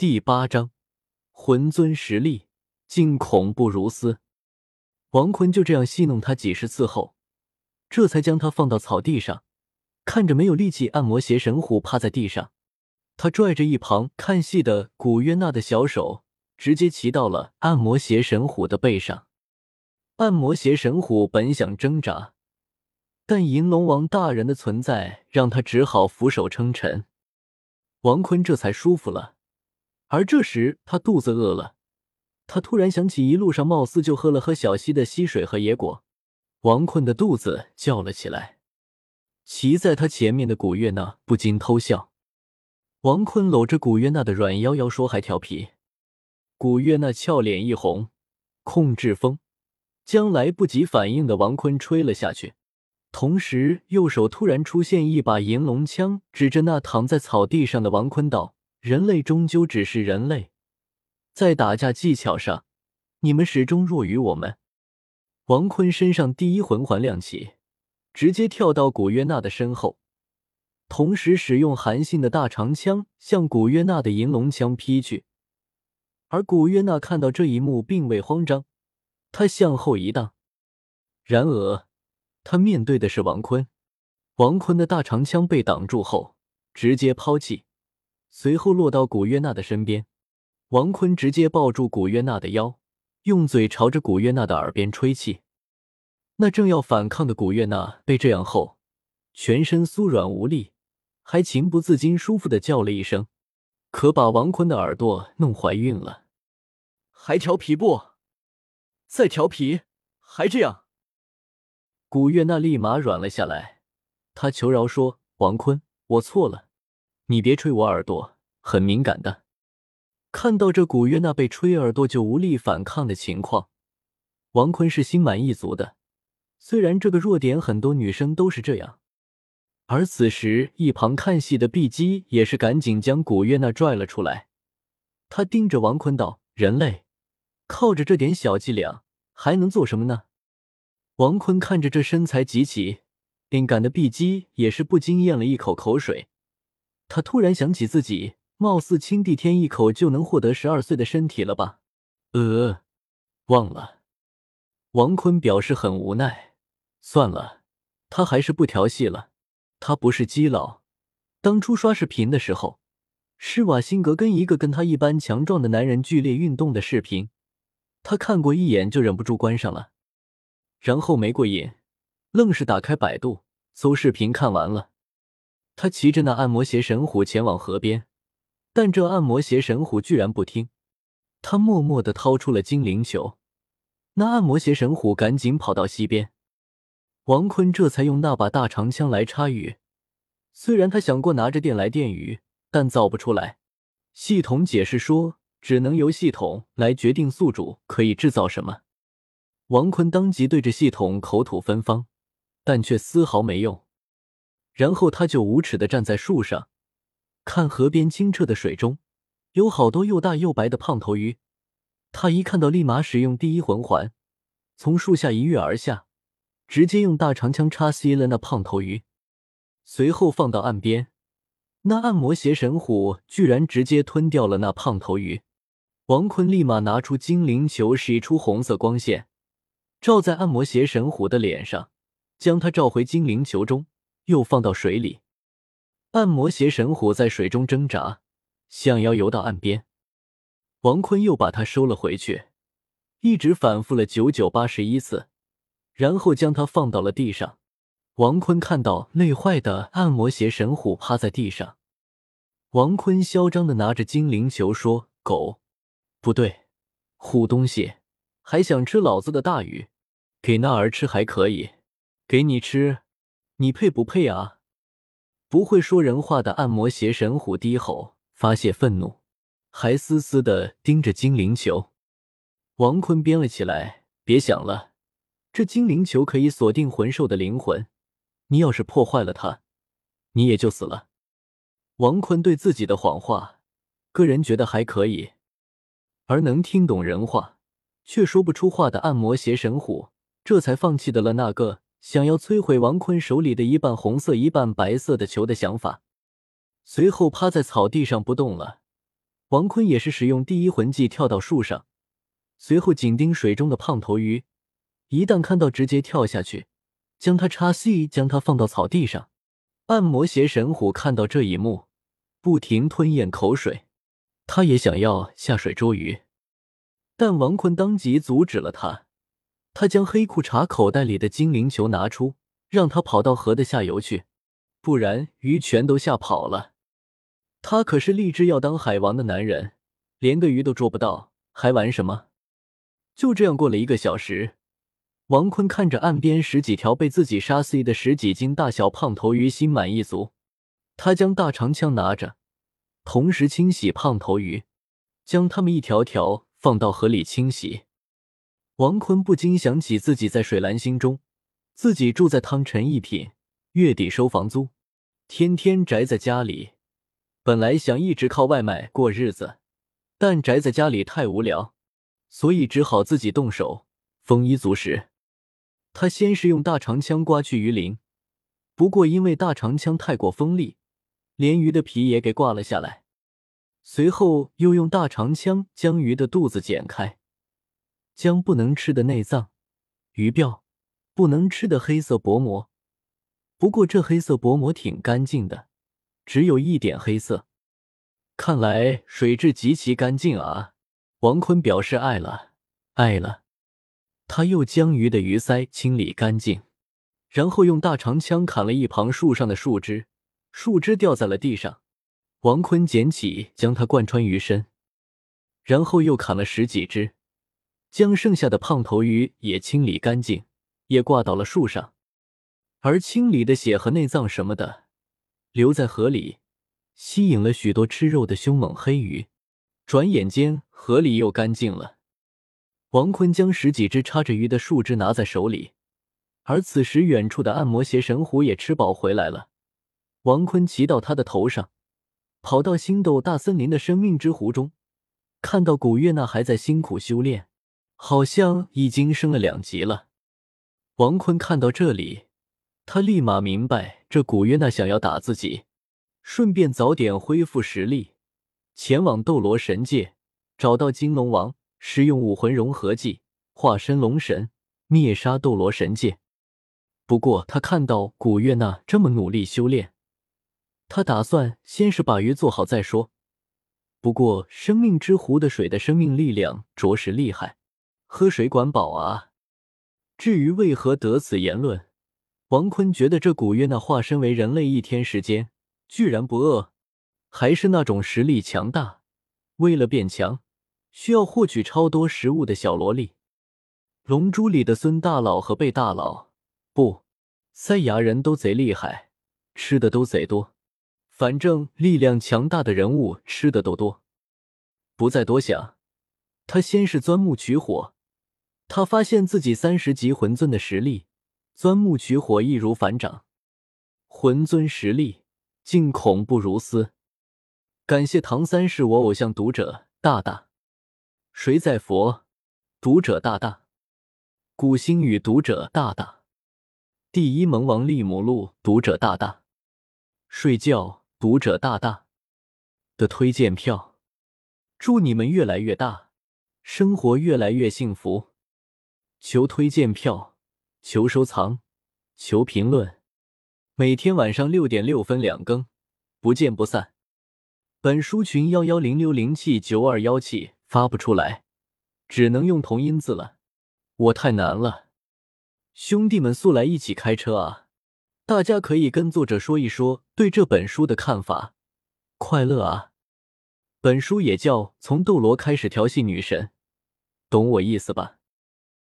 第八章，魂尊实力竟恐怖如斯。王坤就这样戏弄他几十次后，这才将他放到草地上，看着没有力气按摩邪神虎趴在地上，他拽着一旁看戏的古约娜的小手，直接骑到了按摩邪神虎的背上。按摩邪神虎本想挣扎，但银龙王大人的存在让他只好俯首称臣。王坤这才舒服了。而这时，他肚子饿了。他突然想起一路上貌似就喝了喝小溪的溪水和野果，王坤的肚子叫了起来。骑在他前面的古月娜不禁偷笑。王坤搂着古月娜的软腰腰说：“还调皮。”古月娜俏脸一红，控制风将来不及反应的王坤吹了下去，同时右手突然出现一把银龙枪，指着那躺在草地上的王坤道。人类终究只是人类，在打架技巧上，你们始终弱于我们。王坤身上第一魂环亮起，直接跳到古约娜的身后，同时使用韩信的大长枪向古约娜的银龙枪劈去。而古约娜看到这一幕，并未慌张，他向后一荡。然而，他面对的是王坤，王坤的大长枪被挡住后，直接抛弃。随后落到古约娜的身边，王坤直接抱住古约娜的腰，用嘴朝着古约娜的耳边吹气。那正要反抗的古月娜被这样后，全身酥软无力，还情不自禁舒服的叫了一声，可把王坤的耳朵弄怀孕了。还调皮不？再调皮？还这样？古月娜立马软了下来，她求饶说：“王坤，我错了。”你别吹我耳朵，很敏感的。看到这古月娜被吹耳朵就无力反抗的情况，王坤是心满意足的。虽然这个弱点很多女生都是这样，而此时一旁看戏的碧姬也是赶紧将古月娜拽了出来。他盯着王坤道：“人类靠着这点小伎俩还能做什么呢？”王坤看着这身材极其性感的碧姬，也是不禁咽了一口口水。他突然想起自己貌似亲帝天一口就能获得十二岁的身体了吧？呃，忘了。王坤表示很无奈。算了，他还是不调戏了。他不是基佬。当初刷视频的时候，施瓦辛格跟一个跟他一般强壮的男人剧烈运动的视频，他看过一眼就忍不住关上了。然后没过瘾，愣是打开百度搜视频看完了。他骑着那按摩邪神虎前往河边，但这按摩邪神虎居然不听。他默默的掏出了精灵球，那按摩邪神虎赶紧跑到溪边。王坤这才用那把大长枪来插鱼。虽然他想过拿着电来电鱼，但造不出来。系统解释说，只能由系统来决定宿主可以制造什么。王坤当即对着系统口吐芬芳，但却丝毫没用。然后他就无耻的站在树上，看河边清澈的水中有好多又大又白的胖头鱼。他一看到，立马使用第一魂环，从树下一跃而下，直接用大长枪插死了那胖头鱼。随后放到岸边，那按摩邪神虎居然直接吞掉了那胖头鱼。王坤立马拿出精灵球，使出红色光线，照在按摩邪神虎的脸上，将它召回精灵球中。又放到水里，按摩邪神虎在水中挣扎，想要游到岸边。王坤又把它收了回去，一直反复了九九八十一次，然后将它放到了地上。王坤看到累坏的按摩邪神虎趴在地上，王坤嚣张的拿着精灵球说：“狗，不对，虎东西，还想吃老子的大鱼？给那儿吃还可以，给你吃。”你配不配啊？不会说人话的按摩邪神虎低吼发泄愤怒，还死死的盯着精灵球。王坤编了起来：“别想了，这精灵球可以锁定魂兽的灵魂，你要是破坏了它，你也就死了。”王坤对自己的谎话，个人觉得还可以，而能听懂人话却说不出话的按摩邪神虎，这才放弃的了那个。想要摧毁王坤手里的一半红色一半白色的球的想法，随后趴在草地上不动了。王坤也是使用第一魂技跳到树上，随后紧盯水中的胖头鱼，一旦看到直接跳下去，将它插 C，将它放到草地上。按摩邪神虎看到这一幕，不停吞咽口水，他也想要下水捉鱼，但王坤当即阻止了他。他将黑裤衩口袋里的精灵球拿出，让他跑到河的下游去，不然鱼全都吓跑了。他可是立志要当海王的男人，连个鱼都捉不到，还玩什么？就这样过了一个小时，王坤看着岸边十几条被自己杀死的十几斤大小胖头鱼，心满意足。他将大长枪拿着，同时清洗胖头鱼，将它们一条条放到河里清洗。王坤不禁想起自己在水蓝星中，自己住在汤臣一品，月底收房租，天天宅在家里。本来想一直靠外卖过日子，但宅在家里太无聊，所以只好自己动手，丰衣足食。他先是用大长枪刮去鱼鳞，不过因为大长枪太过锋利，连鱼的皮也给刮了下来。随后又用大长枪将鱼的肚子剪开，将不能吃的内脏、鱼鳔、不能吃的黑色薄膜。不过这黑色薄膜挺干净的。只有一点黑色，看来水质极其干净啊！王坤表示爱了，爱了。他又将鱼的鱼鳃清理干净，然后用大长枪砍了一旁树上的树枝，树枝掉在了地上。王坤捡起，将它贯穿鱼身，然后又砍了十几只，将剩下的胖头鱼也清理干净，也挂到了树上。而清理的血和内脏什么的。留在河里，吸引了许多吃肉的凶猛黑鱼。转眼间，河里又干净了。王坤将十几只插着鱼的树枝拿在手里，而此时远处的按摩邪神虎也吃饱回来了。王坤骑到他的头上，跑到星斗大森林的生命之湖中，看到古月娜还在辛苦修炼，好像已经升了两级了。王坤看到这里。他立马明白，这古约娜想要打自己，顺便早点恢复实力，前往斗罗神界找到金龙王，使用武魂融合技化身龙神，灭杀斗罗神界。不过他看到古月娜这么努力修炼，他打算先是把鱼做好再说。不过生命之湖的水的生命力量着实厉害，喝水管饱啊。至于为何得此言论？王坤觉得这古月娜化身为人类一天时间，居然不饿，还是那种实力强大，为了变强需要获取超多食物的小萝莉。龙珠里的孙大佬和贝大佬，不，赛亚人都贼厉害，吃的都贼多。反正力量强大的人物吃的都多。不再多想，他先是钻木取火，他发现自己三十级魂尊的实力。钻木取火易如反掌，魂尊实力竟恐怖如斯。感谢唐三是我偶像读者大大，谁在佛？读者大大，古星宇读者大大，第一萌王利姆路读者大大，睡觉读者大大。的推荐票，祝你们越来越大，生活越来越幸福。求推荐票。求收藏，求评论，每天晚上六点六分两更，不见不散。本书群幺幺零六零七九二幺七发不出来，只能用同音字了，我太难了。兄弟们速来一起开车啊！大家可以跟作者说一说对这本书的看法，快乐啊！本书也叫从斗罗开始调戏女神，懂我意思吧？